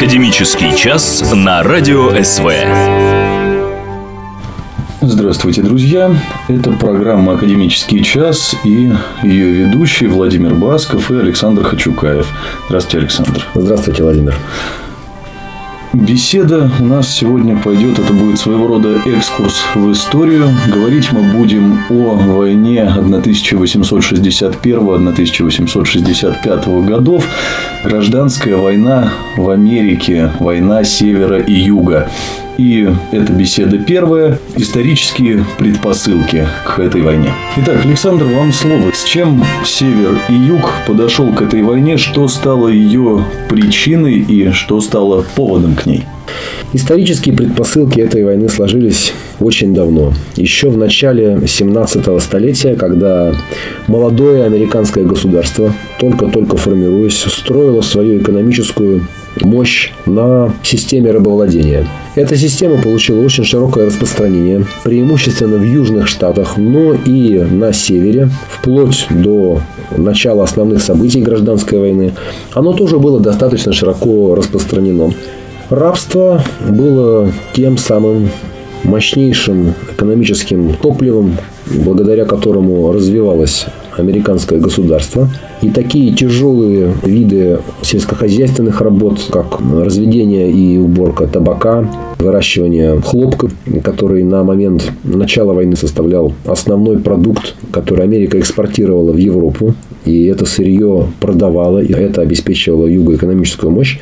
Академический час на Радио СВ. Здравствуйте, друзья! Это программа «Академический час» и ее ведущие Владимир Басков и Александр Хачукаев. Здравствуйте, Александр. Здравствуйте, Владимир. Беседа у нас сегодня пойдет, это будет своего рода экскурс в историю. Говорить мы будем о войне 1861-1865 годов. Гражданская война в Америке, война севера и юга. И эта беседа первая. Исторические предпосылки к этой войне. Итак, Александр, вам слово. С чем север и юг подошел к этой войне? Что стало ее причиной и что стало поводом к ней? Исторические предпосылки этой войны сложились очень давно. Еще в начале 17-го столетия, когда молодое американское государство, только-только формируясь, строило свою экономическую мощь на системе рабовладения. Эта система получила очень широкое распространение, преимущественно в южных штатах, но и на севере, вплоть до начала основных событий гражданской войны. Оно тоже было достаточно широко распространено. Рабство было тем самым мощнейшим экономическим топливом, благодаря которому развивалось американское государство. И такие тяжелые виды сельскохозяйственных работ, как разведение и уборка табака, выращивание хлопка, который на момент начала войны составлял основной продукт, который Америка экспортировала в Европу, и это сырье продавала, и это обеспечивало юго экономическую мощь.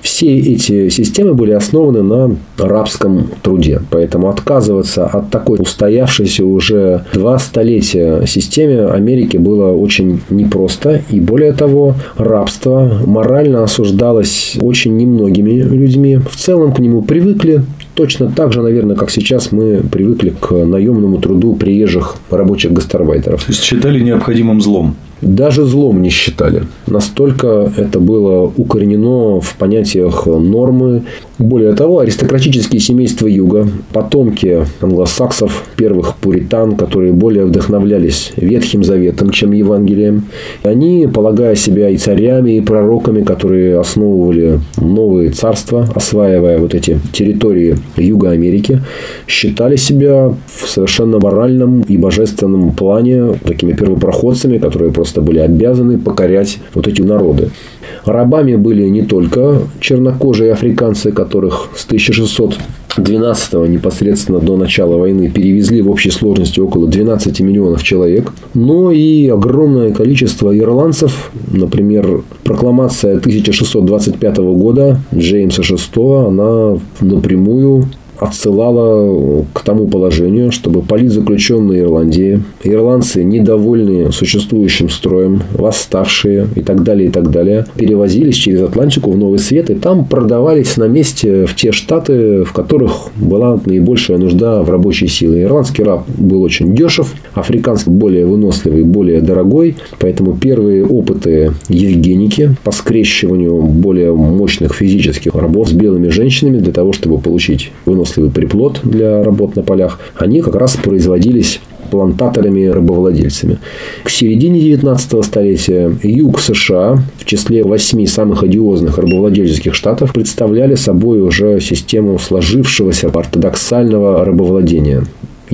Все эти системы были основаны на рабском труде. Поэтому отказываться от такой устоявшейся уже два столетия системе Америки было очень непросто. И более того, рабство морально осуждалось очень немногими людьми. В целом к нему привыкли, Точно так же, наверное, как сейчас мы привыкли к наемному труду приезжих рабочих гастарбайтеров. То есть считали необходимым злом даже злом не считали. Настолько это было укоренено в понятиях нормы. Более того, аристократические семейства Юга, потомки англосаксов, первых пуритан, которые более вдохновлялись Ветхим Заветом, чем Евангелием, они, полагая себя и царями, и пророками, которые основывали новые царства, осваивая вот эти территории Юга Америки, считали себя в совершенно моральном и божественном плане такими первопроходцами, которые просто были обязаны покорять вот эти народы. Рабами были не только чернокожие африканцы, которых с 1612 непосредственно до начала войны перевезли в общей сложности около 12 миллионов человек, но и огромное количество ирландцев. Например, прокламация 1625 года Джеймса VI, она напрямую отсылала к тому положению, чтобы политзаключенные Ирландии, ирландцы, недовольные существующим строем, восставшие и так далее, и так далее, перевозились через Атлантику в Новый Свет и там продавались на месте в те штаты, в которых была наибольшая нужда в рабочей силе. Ирландский раб был очень дешев, африканский более выносливый, более дорогой, поэтому первые опыты Евгеники по скрещиванию более мощных физических рабов с белыми женщинами для того, чтобы получить выносливость выносливый приплод для работ на полях, они как раз производились плантаторами-рабовладельцами. К середине 19 столетия юг США в числе восьми самых одиозных рабовладельческих штатов представляли собой уже систему сложившегося ортодоксального рабовладения.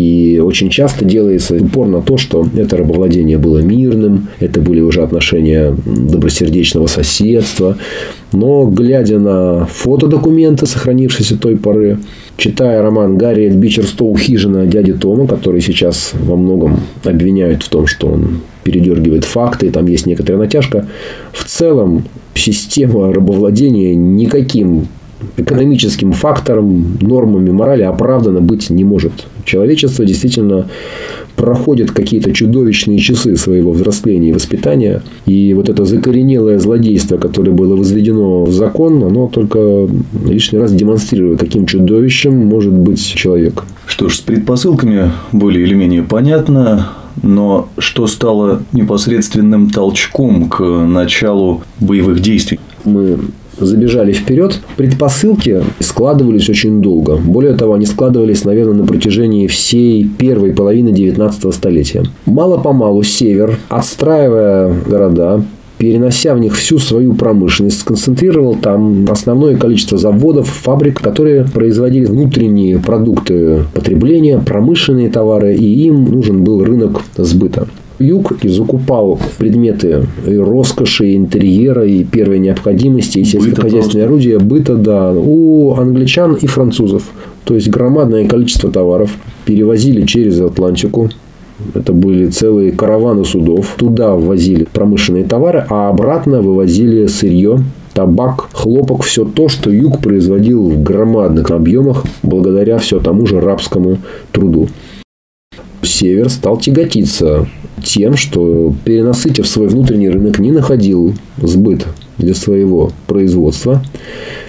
И очень часто делается упор на то, что это рабовладение было мирным, это были уже отношения добросердечного соседства. Но, глядя на фотодокументы, сохранившиеся той поры, читая роман Гарри Бичерстоу «Хижина дяди Тома», который сейчас во многом обвиняют в том, что он передергивает факты, и там есть некоторая натяжка, в целом система рабовладения никаким экономическим фактором, нормами морали оправдано быть не может. Человечество действительно проходит какие-то чудовищные часы своего взросления и воспитания. И вот это закоренелое злодейство, которое было возведено в закон, оно только лишний раз демонстрирует, каким чудовищем может быть человек. Что ж, с предпосылками более или менее понятно. Но что стало непосредственным толчком к началу боевых действий? Мы забежали вперед, предпосылки складывались очень долго. Более того, они складывались, наверное, на протяжении всей первой половины 19 столетия. Мало-помалу север, отстраивая города, перенося в них всю свою промышленность, сконцентрировал там основное количество заводов, фабрик, которые производили внутренние продукты потребления, промышленные товары, и им нужен был рынок сбыта. Юг и закупал предметы и роскоши, и интерьера, и первой необходимости, и сельскохозяйственные орудия, быта, да, у англичан и французов. То есть громадное количество товаров перевозили через Атлантику. Это были целые караваны судов. Туда ввозили промышленные товары, а обратно вывозили сырье, табак, хлопок, все то, что юг производил в громадных объемах благодаря все тому же рабскому труду. Север стал тяготиться тем, что перенасытив свой внутренний рынок, не находил сбыт для своего производства.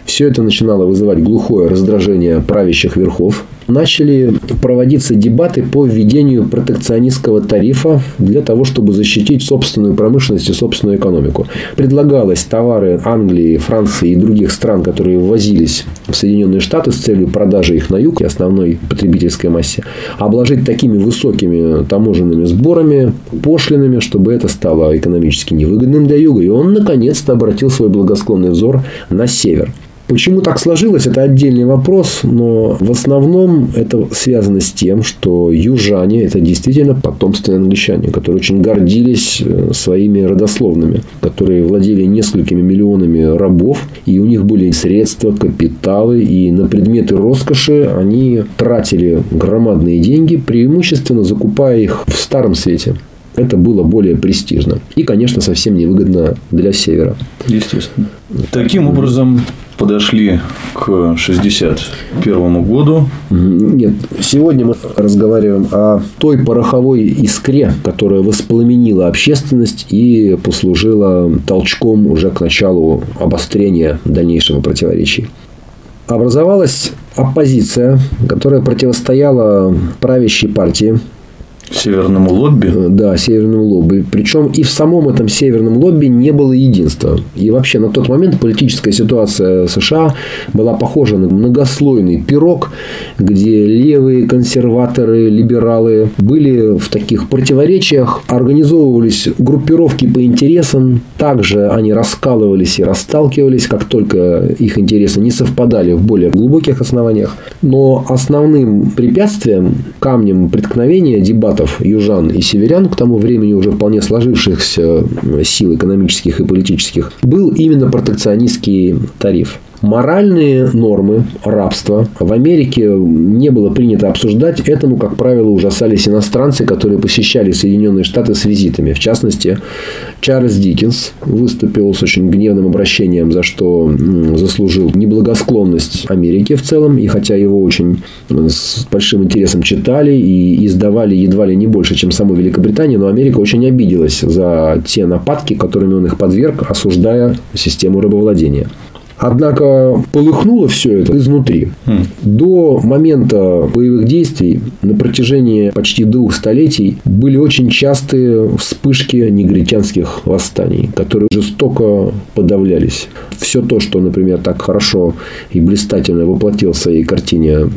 Все это начинало вызывать глухое раздражение правящих верхов. Начали проводиться дебаты по введению протекционистского тарифа для того, чтобы защитить собственную промышленность и собственную экономику. Предлагалось товары Англии, Франции и других стран, которые ввозились в Соединенные Штаты с целью продажи их на юг и основной потребительской массе, обложить такими высокими таможенными сборами, пошлинами, чтобы это стало экономически невыгодным для юга. И он наконец-то обратил свой благосклонный взор на север. Почему так сложилось, это отдельный вопрос, но в основном это связано с тем, что южане – это действительно потомственные англичане, которые очень гордились э, своими родословными, которые владели несколькими миллионами рабов, и у них были средства, капиталы, и на предметы роскоши они тратили громадные деньги, преимущественно закупая их в старом свете это было более престижно. И, конечно, совсем невыгодно для Севера. Естественно. Таким образом, подошли к 61 году. Нет, сегодня мы разговариваем о той пороховой искре, которая воспламенила общественность и послужила толчком уже к началу обострения дальнейшего противоречий. Образовалась оппозиция, которая противостояла правящей партии, Северному лобби? Э, да, северному лобби. Причем и в самом этом северном лобби не было единства. И вообще на тот момент политическая ситуация США была похожа на многослойный пирог, где левые, консерваторы, либералы были в таких противоречиях, организовывались группировки по интересам, также они раскалывались и расталкивались, как только их интересы не совпадали в более глубоких основаниях. Но основным препятствием, камнем преткновения дебатов штатов, южан и северян, к тому времени уже вполне сложившихся сил экономических и политических, был именно протекционистский тариф. Моральные нормы рабства в Америке не было принято обсуждать. Этому, как правило, ужасались иностранцы, которые посещали Соединенные Штаты с визитами. В частности, Чарльз Диккенс выступил с очень гневным обращением, за что заслужил неблагосклонность Америки в целом. И хотя его очень с большим интересом читали и издавали едва ли не больше, чем саму Великобританию, но Америка очень обиделась за те нападки, которыми он их подверг, осуждая систему рабовладения. Однако полыхнуло все это изнутри. Mm. До момента боевых действий на протяжении почти двух столетий были очень частые вспышки негритянских восстаний, которые жестоко подавлялись. Все то, что, например, так хорошо и блистательно воплотил в своей картине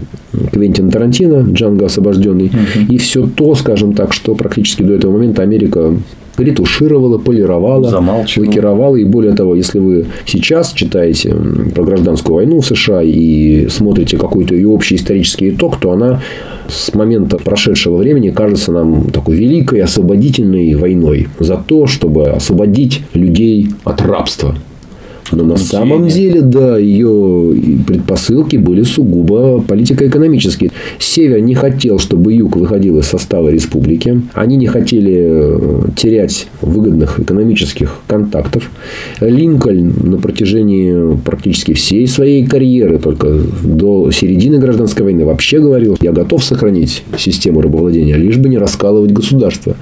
Квентин Тарантино, Джанго освобожденный, mm-hmm. и все то, скажем так, что практически до этого момента Америка ретушировала, полировала, лакировала. И более того, если вы сейчас читаете про гражданскую войну в США и смотрите какой-то ее общий исторический итог, то она с момента прошедшего времени кажется нам такой великой освободительной войной за то, чтобы освободить людей от рабства. Но на самом деле, да, ее предпосылки были сугубо политико-экономические. Север не хотел, чтобы Юг выходил из состава республики. Они не хотели э, терять выгодных экономических контактов. Линкольн на протяжении практически всей своей карьеры, только до середины гражданской войны, вообще говорил, я готов сохранить систему рабовладения, лишь бы не раскалывать государство.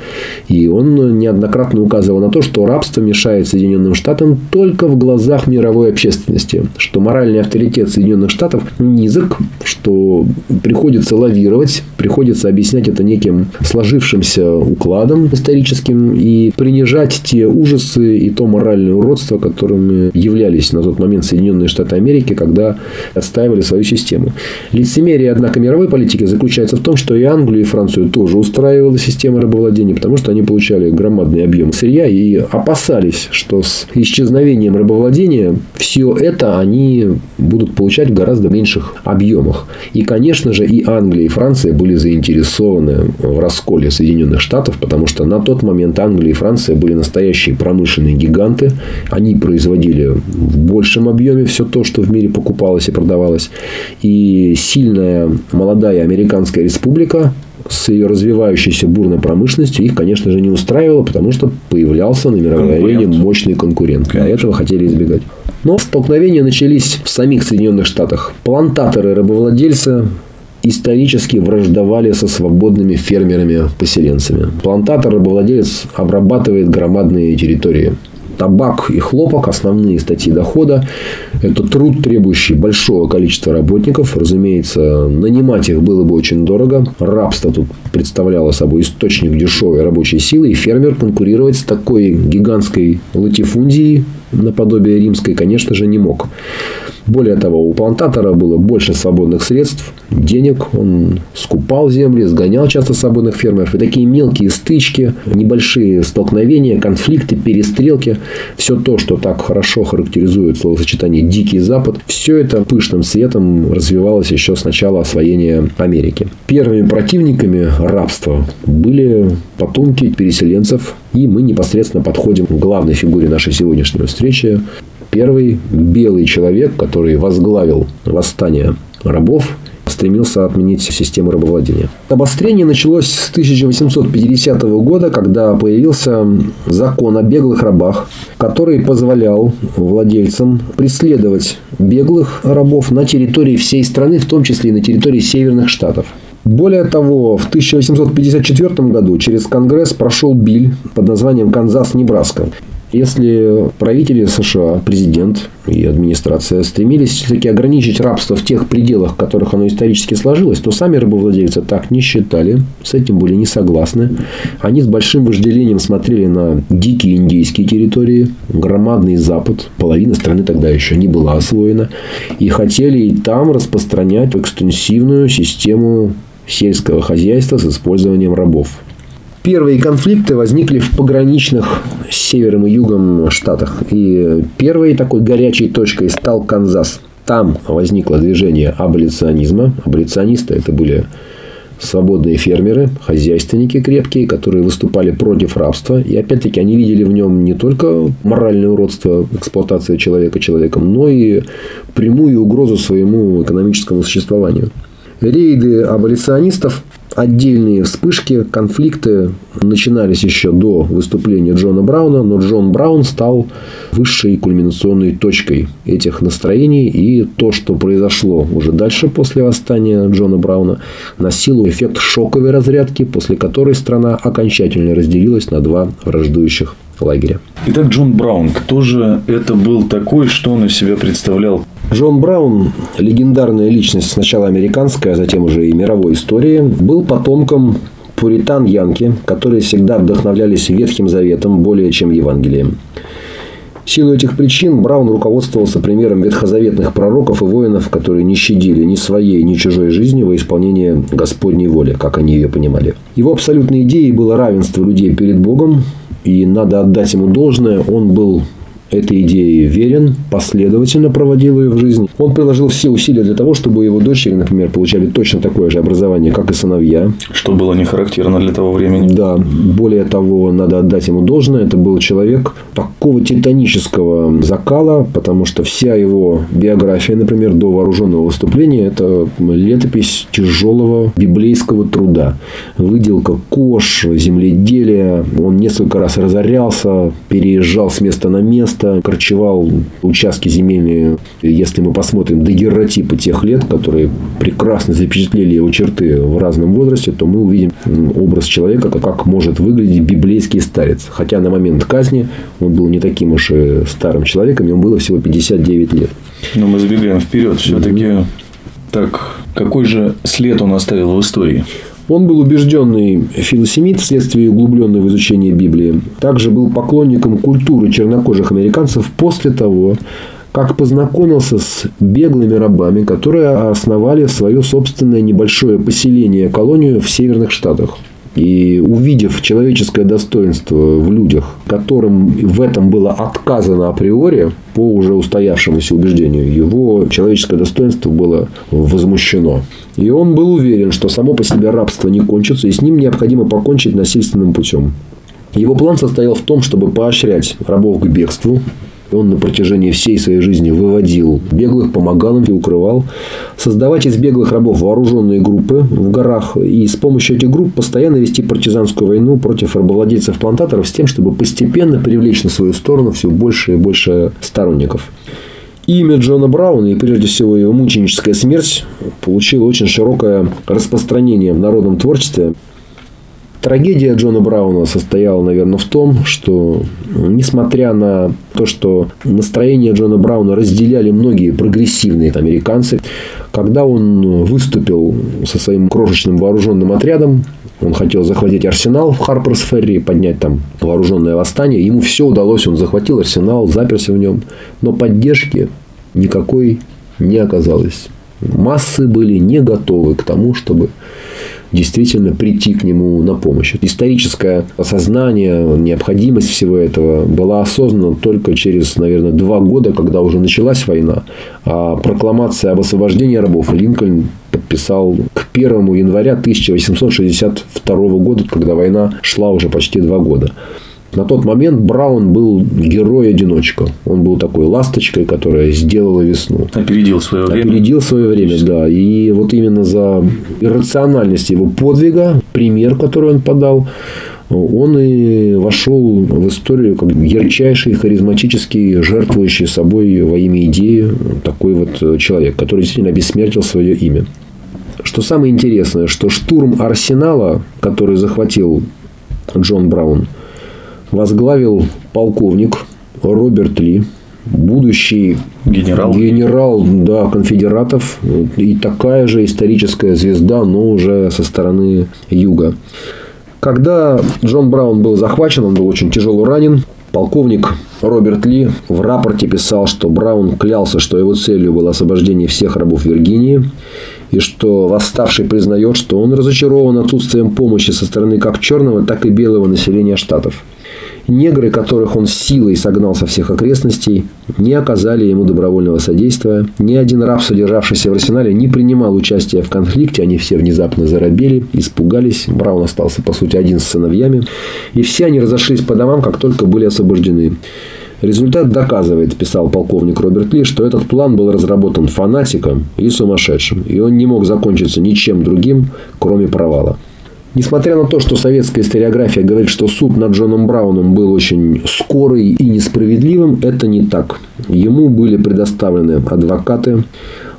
И он неоднократно указывал на то, что рабство мешает Соединенным Штатам только в глазах глазах мировой общественности, что моральный авторитет Соединенных Штатов низок, что приходится лавировать, приходится объяснять это неким сложившимся укладом историческим и принижать те ужасы и то моральное уродство, которыми являлись на тот момент Соединенные Штаты Америки, когда отстаивали свою систему. Лицемерие, однако, мировой политики заключается в том, что и Англию, и Францию тоже устраивала система рабовладения, потому что они получали громадный объем сырья и опасались, что с исчезновением рабовладения все это они будут получать в гораздо меньших объемах. И, конечно же, и Англия, и Франция были заинтересованы в расколе Соединенных Штатов, потому что на тот момент Англия и Франция были настоящие промышленные гиганты. Они производили в большем объеме все то, что в мире покупалось и продавалось. И сильная молодая американская республика с ее развивающейся бурной промышленностью их, конечно же, не устраивало, потому что появлялся на мировой арене мощный конкурент. Конечно. А этого хотели избегать. Но столкновения начались в самих Соединенных Штатах. Плантаторы-рабовладельцы исторически враждовали со свободными фермерами-поселенцами. Плантатор-рабовладелец обрабатывает громадные территории табак и хлопок – основные статьи дохода. Это труд, требующий большого количества работников. Разумеется, нанимать их было бы очень дорого. Рабство тут представляло собой источник дешевой рабочей силы. И фермер конкурировать с такой гигантской латифундией наподобие римской, конечно же, не мог. Более того, у плантатора было больше свободных средств, денег, он скупал земли, сгонял часто свободных фермеров. И такие мелкие стычки, небольшие столкновения, конфликты, перестрелки, все то, что так хорошо характеризует словосочетание «Дикий Запад», все это пышным цветом развивалось еще с начала освоения Америки. Первыми противниками рабства были потомки переселенцев, и мы непосредственно подходим к главной фигуре нашей сегодняшней встречи Первый белый человек, который возглавил восстание рабов, стремился отменить систему рабовладения. Обострение началось с 1850 года, когда появился закон о беглых рабах, который позволял владельцам преследовать беглых рабов на территории всей страны, в том числе и на территории северных штатов. Более того, в 1854 году через Конгресс прошел биль под названием «Канзас-Небраска», если правители США, президент и администрация стремились все-таки ограничить рабство в тех пределах, в которых оно исторически сложилось, то сами рабовладельцы так не считали, с этим были не согласны. Они с большим вожделением смотрели на дикие индейские территории, громадный Запад, половина страны тогда еще не была освоена, и хотели и там распространять экстенсивную систему сельского хозяйства с использованием рабов. Первые конфликты возникли в пограничных с севером и югом штатах. И первой такой горячей точкой стал Канзас. Там возникло движение аболиционизма. Аболиционисты это были свободные фермеры, хозяйственники крепкие, которые выступали против рабства. И опять-таки они видели в нем не только моральное уродство, эксплуатация человека человеком, но и прямую угрозу своему экономическому существованию. Рейды аболиционистов Отдельные вспышки, конфликты начинались еще до выступления Джона Брауна, но Джон Браун стал высшей кульминационной точкой этих настроений. И то, что произошло уже дальше после восстания Джона Брауна, носило эффект шоковой разрядки, после которой страна окончательно разделилась на два враждующих лагеря. Итак, Джон Браун, кто же это был такой, что он из себя представлял? Джон Браун, легендарная личность сначала американской, а затем уже и мировой истории, был потомком пуритан Янки, которые всегда вдохновлялись Ветхим Заветом более чем Евангелием. В силу этих причин Браун руководствовался примером ветхозаветных пророков и воинов, которые не щадили ни своей, ни чужой жизни во исполнение Господней воли, как они ее понимали. Его абсолютной идеей было равенство людей перед Богом, и надо отдать ему должное, он был этой идее верен, последовательно проводил ее в жизнь. Он приложил все усилия для того, чтобы его дочери, например, получали точно такое же образование, как и сыновья. Что было не характерно для того времени. Да. Более того, надо отдать ему должное. Это был человек такого титанического закала, потому что вся его биография, например, до вооруженного выступления, это летопись тяжелого библейского труда. Выделка кож, земледелие. Он несколько раз разорялся, переезжал с места на место часто корчевал участки земельные, если мы посмотрим дагерротипы тех лет, которые прекрасно запечатлели его черты в разном возрасте, то мы увидим образ человека, как может выглядеть библейский старец. Хотя на момент казни он был не таким уж и старым человеком, ему было всего 59 лет. Но мы забегаем вперед. Все-таки mm-hmm. так, какой же след он оставил в истории? Он был убежденный филосемит вследствие углубленного в изучение Библии. Также был поклонником культуры чернокожих американцев после того, как познакомился с беглыми рабами, которые основали свое собственное небольшое поселение, колонию в Северных Штатах. И увидев человеческое достоинство в людях, которым в этом было отказано априори, по уже устоявшемуся убеждению, его человеческое достоинство было возмущено. И он был уверен, что само по себе рабство не кончится, и с ним необходимо покончить насильственным путем. Его план состоял в том, чтобы поощрять рабов к бегству, он на протяжении всей своей жизни выводил беглых, помогал им и укрывал. Создавать из беглых рабов вооруженные группы в горах и с помощью этих групп постоянно вести партизанскую войну против рабовладельцев-плантаторов с тем, чтобы постепенно привлечь на свою сторону все больше и больше сторонников. Имя Джона Брауна и прежде всего его мученическая смерть получило очень широкое распространение в народном творчестве. Трагедия Джона Брауна состояла, наверное, в том, что, несмотря на то, что настроение Джона Брауна разделяли многие прогрессивные американцы, когда он выступил со своим крошечным вооруженным отрядом, он хотел захватить арсенал в Харперс Ферри, поднять там вооруженное восстание. Ему все удалось, он захватил арсенал, заперся в нем. Но поддержки никакой не оказалось. Массы были не готовы к тому, чтобы действительно прийти к нему на помощь. Историческое осознание, необходимость всего этого была осознана только через, наверное, два года, когда уже началась война. А прокламация об освобождении рабов Линкольн подписал к 1 января 1862 года, когда война шла уже почти два года. На тот момент Браун был герой-одиночка. Он был такой ласточкой, которая сделала весну. Опередил свое время. Опередил свое время, да. И вот именно за иррациональность его подвига, пример, который он подал, он и вошел в историю как ярчайший, харизматический, жертвующий собой во имя идеи такой вот человек, который действительно обессмертил свое имя. Что самое интересное, что штурм Арсенала, который захватил Джон Браун – возглавил полковник Роберт Ли, будущий генерал, генерал да, конфедератов и такая же историческая звезда, но уже со стороны юга. Когда Джон Браун был захвачен, он был очень тяжело ранен. Полковник Роберт Ли в рапорте писал, что Браун клялся, что его целью было освобождение всех рабов Виргинии, и что восставший признает, что он разочарован отсутствием помощи со стороны как черного, так и белого населения штатов. Негры, которых он силой согнал со всех окрестностей, не оказали ему добровольного содействия. Ни один раб, содержавшийся в арсенале, не принимал участия в конфликте. Они все внезапно заробели, испугались. Браун остался, по сути, один с сыновьями. И все они разошлись по домам, как только были освобождены. Результат доказывает, писал полковник Роберт Ли, что этот план был разработан фанатиком и сумасшедшим, и он не мог закончиться ничем другим, кроме провала. Несмотря на то, что советская историография говорит, что суд над Джоном Брауном был очень скорый и несправедливым, это не так. Ему были предоставлены адвокаты.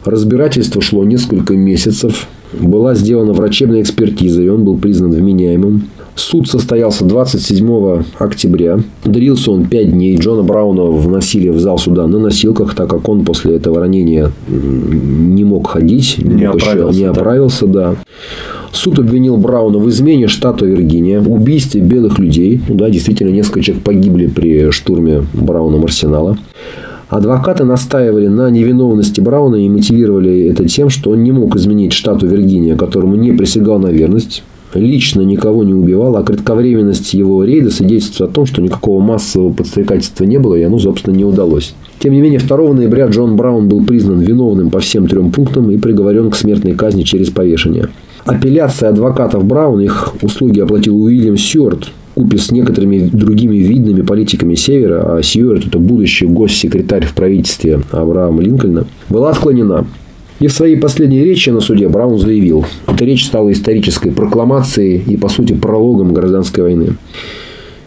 Разбирательство шло несколько месяцев. Была сделана врачебная экспертиза, и он был признан вменяемым. Суд состоялся 27 октября. Дрился он 5 дней. Джона Брауна вносили в зал суда на носилках, так как он после этого ранения не мог ходить. Не, оправился. Не оправился, да. да. Суд обвинил Брауна в измене штата Виргиния, убийстве белых людей. Ну да, действительно, несколько человек погибли при штурме Брауном арсенала. Адвокаты настаивали на невиновности Брауна и мотивировали это тем, что он не мог изменить штату Виргиния, которому не присягал на верность лично никого не убивал, а кратковременность его рейда свидетельствует о том, что никакого массового подстрекательства не было, и оно, собственно, не удалось. Тем не менее, 2 ноября Джон Браун был признан виновным по всем трем пунктам и приговорен к смертной казни через повешение. Апелляция адвокатов Браун, их услуги оплатил Уильям Сьюарт, купе с некоторыми другими видными политиками Севера, а Сьюарт – это будущий госсекретарь в правительстве Авраама Линкольна, была отклонена. И в своей последней речи на суде Браун заявил, эта речь стала исторической прокламацией и, по сути, прологом гражданской войны.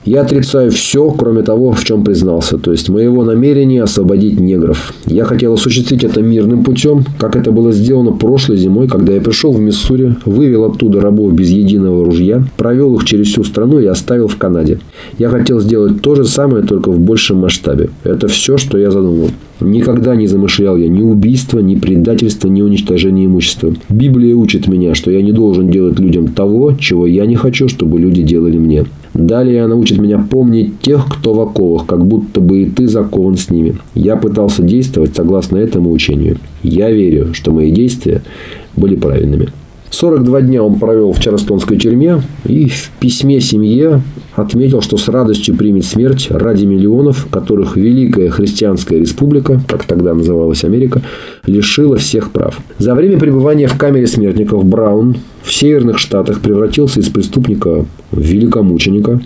Я отрицаю все, кроме того, в чем признался, то есть моего намерения освободить негров. Я хотел осуществить это мирным путем, как это было сделано прошлой зимой, когда я пришел в Миссури, вывел оттуда рабов без единого ружья, провел их через всю страну и оставил в Канаде. Я хотел сделать то же самое, только в большем масштабе. Это все, что я задумал. Никогда не замышлял я ни убийства, ни предательства, ни уничтожения имущества. Библия учит меня, что я не должен делать людям того, чего я не хочу, чтобы люди делали мне. Далее она учит меня помнить тех, кто в оковах, как будто бы и ты закован с ними. Я пытался действовать согласно этому учению. Я верю, что мои действия были правильными. 42 дня он провел в Чарльстонской тюрьме и в письме семье отметил, что с радостью примет смерть ради миллионов, которых Великая Христианская Республика, как тогда называлась Америка, лишила всех прав. За время пребывания в камере смертников Браун в Северных Штатах превратился из преступника в великомученика.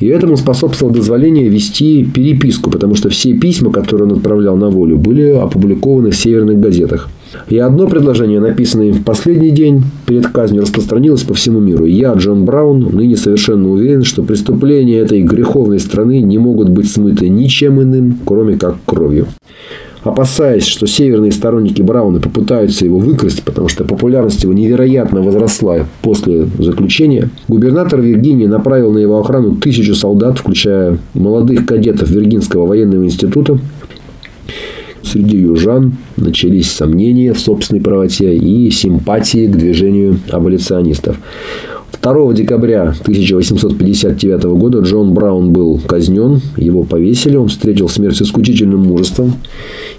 И этому способствовало дозволение вести переписку, потому что все письма, которые он отправлял на волю, были опубликованы в северных газетах. И одно предложение, написанное им в последний день перед казнью, распространилось по всему миру. Я, Джон Браун, ныне совершенно уверен, что преступления этой греховной страны не могут быть смыты ничем иным, кроме как кровью. Опасаясь, что северные сторонники Брауна попытаются его выкрасть, потому что популярность его невероятно возросла после заключения, губернатор Виргинии направил на его охрану тысячу солдат, включая молодых кадетов Виргинского военного института, Среди южан начались сомнения в собственной правоте и симпатии к движению аболиционистов. 2 декабря 1859 года Джон Браун был казнен, его повесили, он встретил смерть с исключительным мужеством.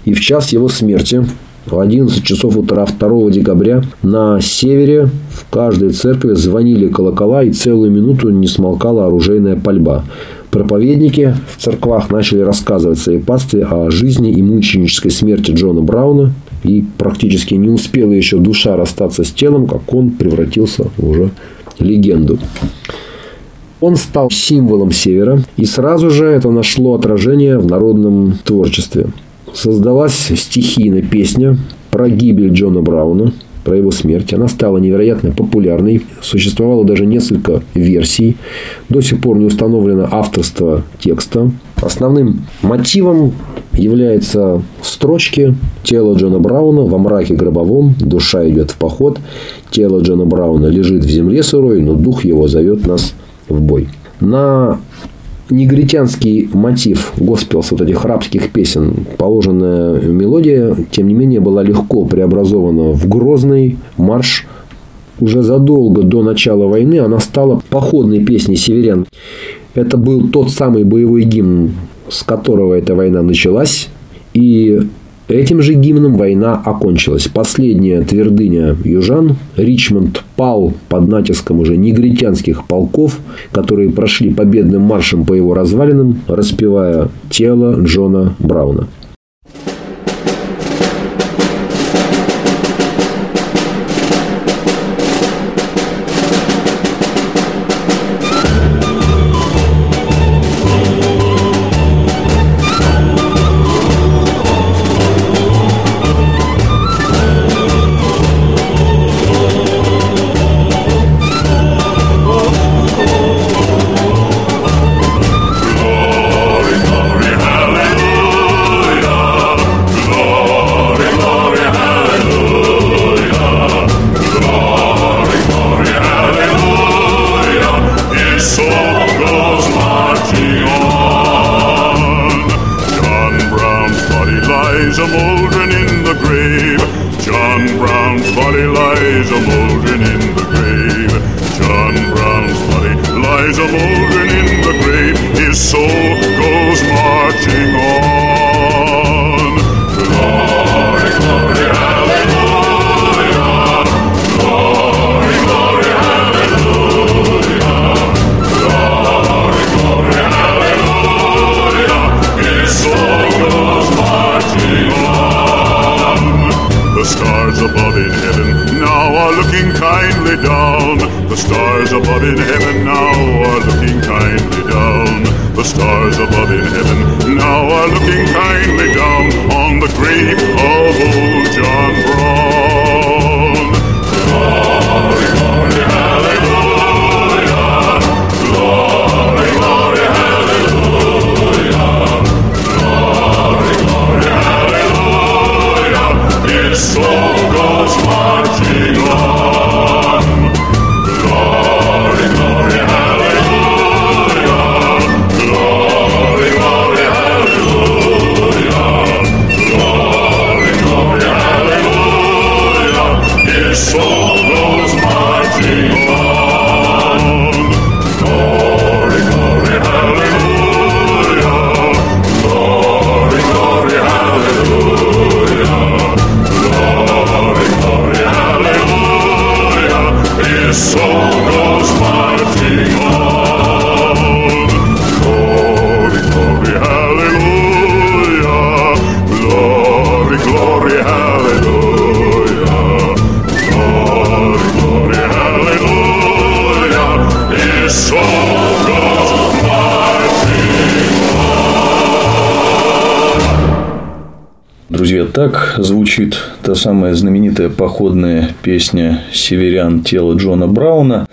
И в час его смерти, в 11 часов утра 2 декабря на севере в каждой церкви звонили колокола и целую минуту не смолкала оружейная пальба. Проповедники в церквах начали рассказывать своей пастве о жизни и мученической смерти Джона Брауна. И практически не успела еще душа расстаться с телом, как он превратился в уже легенду. Он стал символом Севера, и сразу же это нашло отражение в народном творчестве. Создалась стихийная песня про гибель Джона Брауна, про его смерть. Она стала невероятно популярной. Существовало даже несколько версий. До сих пор не установлено авторство текста. Основным мотивом является строчки «Тело Джона Брауна во мраке гробовом, душа идет в поход, тело Джона Брауна лежит в земле сырой, но дух его зовет нас в бой». На негритянский мотив госпелс, вот этих рабских песен, положенная мелодия, тем не менее, была легко преобразована в грозный марш. Уже задолго до начала войны она стала походной песней северян. Это был тот самый боевой гимн, с которого эта война началась. И Этим же гимном война окончилась. Последняя твердыня южан, Ричмонд, пал под натиском уже негритянских полков, которые прошли победным маршем по его развалинам, распевая тело Джона Брауна. Slow. Звучит та самая знаменитая походная песня «Северян. Тело Джона Брауна».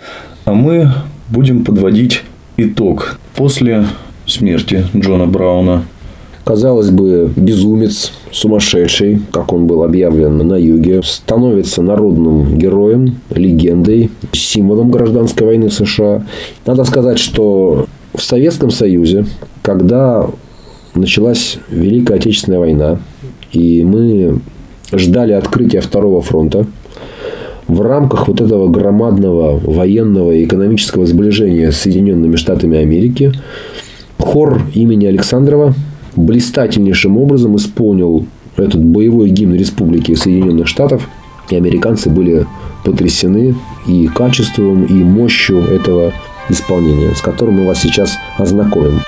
А мы будем подводить итог после смерти Джона Брауна. Казалось бы, безумец, сумасшедший, как он был объявлен на юге, становится народным героем, легендой, символом гражданской войны США. Надо сказать, что в Советском Союзе, когда началась Великая Отечественная война, и мы ждали открытия Второго фронта, в рамках вот этого громадного военного и экономического сближения с Соединенными Штатами Америки хор имени Александрова блистательнейшим образом исполнил этот боевой гимн Республики Соединенных Штатов. И американцы были потрясены и качеством, и мощью этого исполнения, с которым мы вас сейчас ознакомим.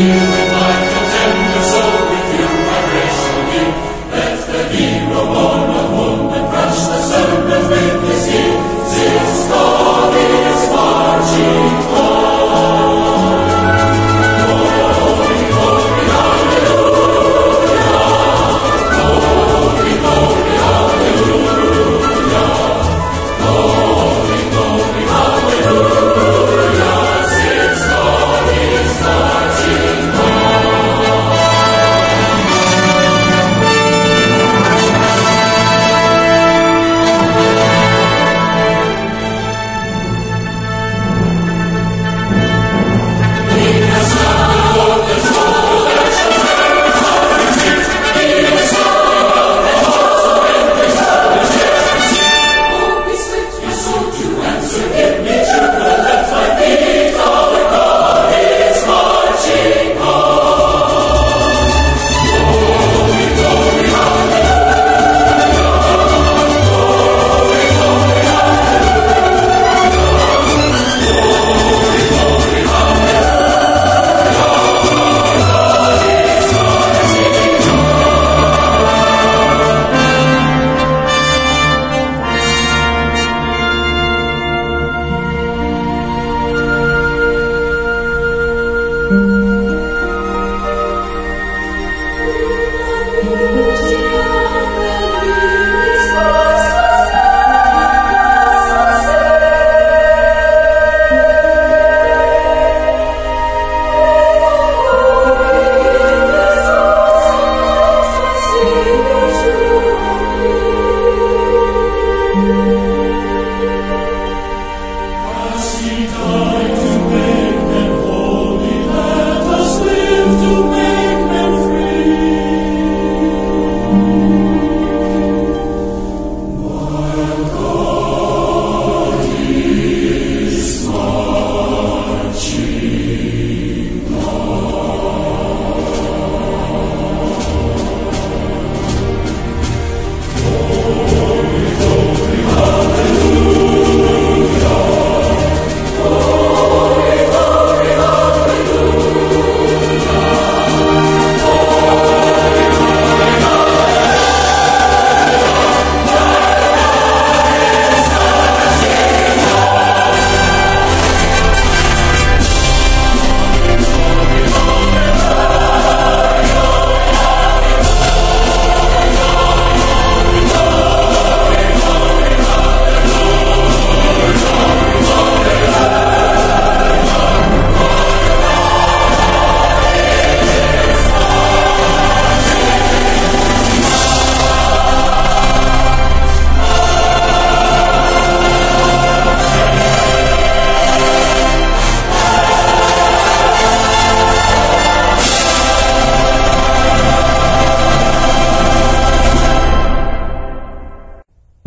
you.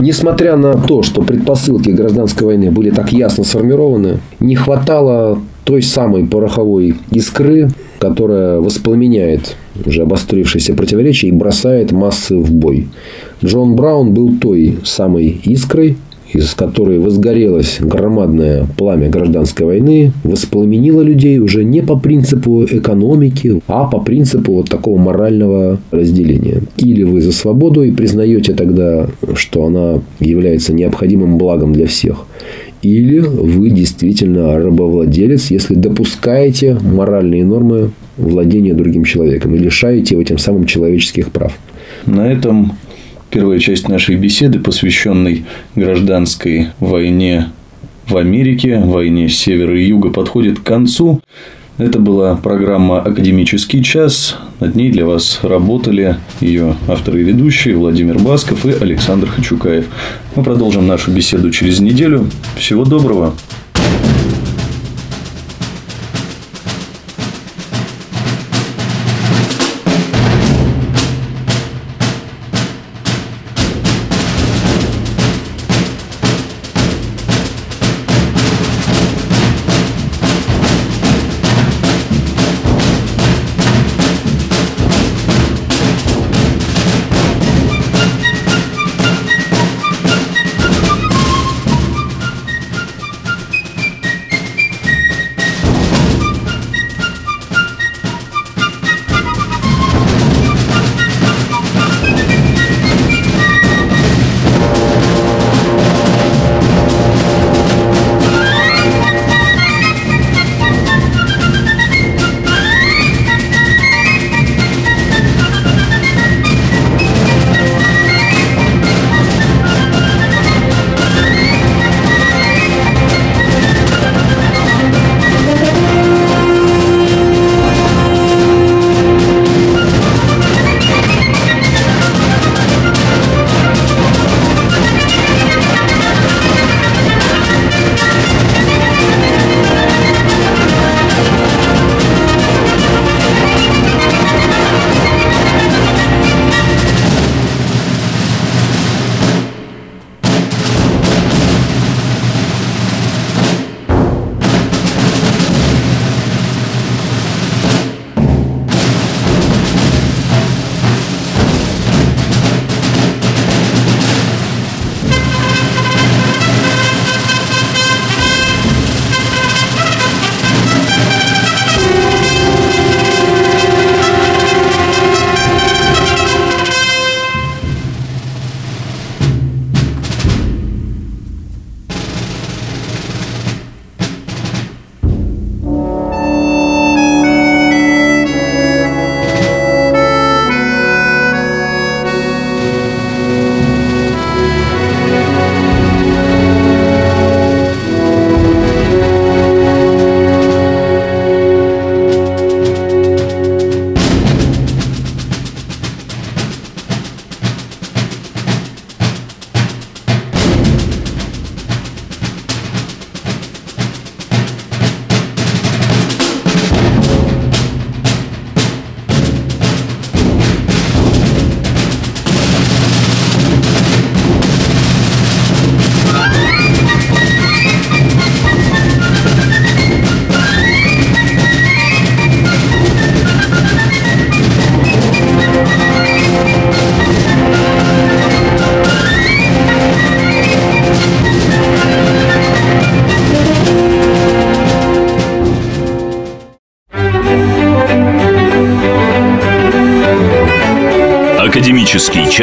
Несмотря на то, что предпосылки гражданской войны были так ясно сформированы, не хватало той самой пороховой искры, которая воспламеняет уже обострившиеся противоречия и бросает массы в бой. Джон Браун был той самой искрой, из которой возгорелось громадное пламя гражданской войны, воспламенило людей уже не по принципу экономики, а по принципу вот такого морального разделения. Или вы за свободу и признаете тогда, что она является необходимым благом для всех. Или вы действительно рабовладелец, если допускаете моральные нормы владения другим человеком и лишаете его тем самым человеческих прав. На этом Первая часть нашей беседы, посвященной гражданской войне в Америке, войне севера и юга, подходит к концу. Это была программа «Академический час». Над ней для вас работали ее авторы и ведущие Владимир Басков и Александр Хачукаев. Мы продолжим нашу беседу через неделю. Всего доброго!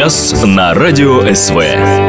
Час на радио СВ.